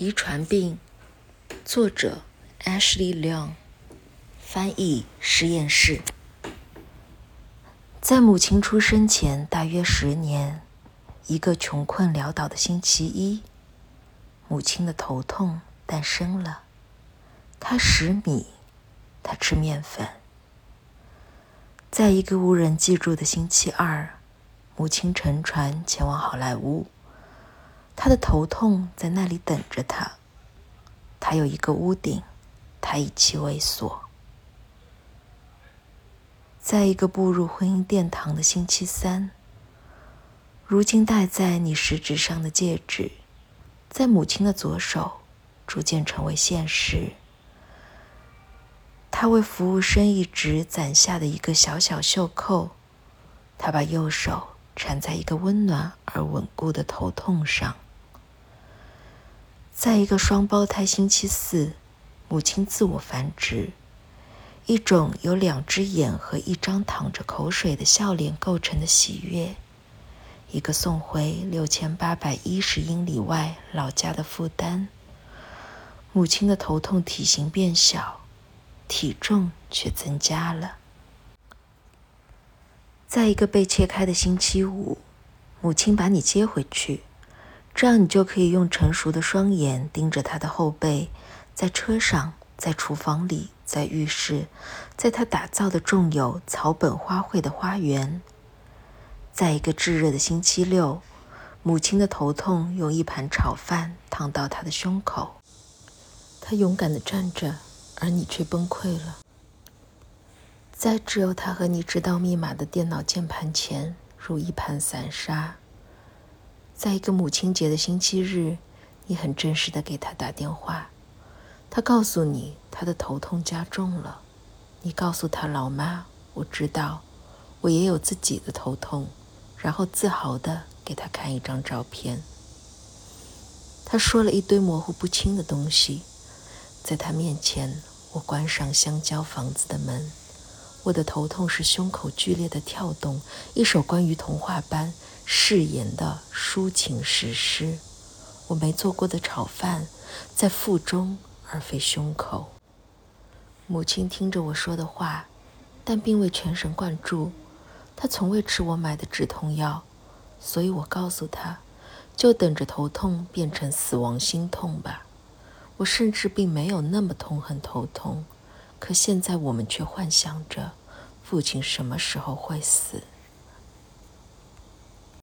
遗传病，作者 Ashley Leon，翻译实验室。在母亲出生前大约十年，一个穷困潦倒的星期一，母亲的头痛诞生了。她食米，她吃面粉。在一个无人记住的星期二，母亲乘船前往好莱坞。他的头痛在那里等着他。他有一个屋顶，他以其为锁。在一个步入婚姻殿堂的星期三，如今戴在你食指上的戒指，在母亲的左手逐渐成为现实。他为服务生一直攒下的一个小小袖扣，他把右手缠在一个温暖而稳固的头痛上。在一个双胞胎星期四，母亲自我繁殖，一种由两只眼和一张淌着口水的笑脸构成的喜悦，一个送回六千八百一十英里外老家的负担。母亲的头痛体型变小，体重却增加了。在一个被切开的星期五，母亲把你接回去。这样，你就可以用成熟的双眼盯着他的后背，在车上，在厨房里，在浴室，在他打造的种有草本花卉的花园。在一个炙热的星期六，母亲的头痛用一盘炒饭烫到他的胸口。他勇敢地站着，而你却崩溃了。在只有他和你知道密码的电脑键盘前，如一盘散沙。在一个母亲节的星期日，你很正式的给他打电话，他告诉你他的头痛加重了。你告诉他老妈，我知道，我也有自己的头痛，然后自豪的给他看一张照片。他说了一堆模糊不清的东西，在他面前，我关上香蕉房子的门。我的头痛是胸口剧烈的跳动，一首关于童话般。誓言的抒情史诗，我没做过的炒饭，在腹中而非胸口。母亲听着我说的话，但并未全神贯注。她从未吃我买的止痛药，所以我告诉她，就等着头痛变成死亡心痛吧。我甚至并没有那么痛恨头痛，可现在我们却幻想着父亲什么时候会死。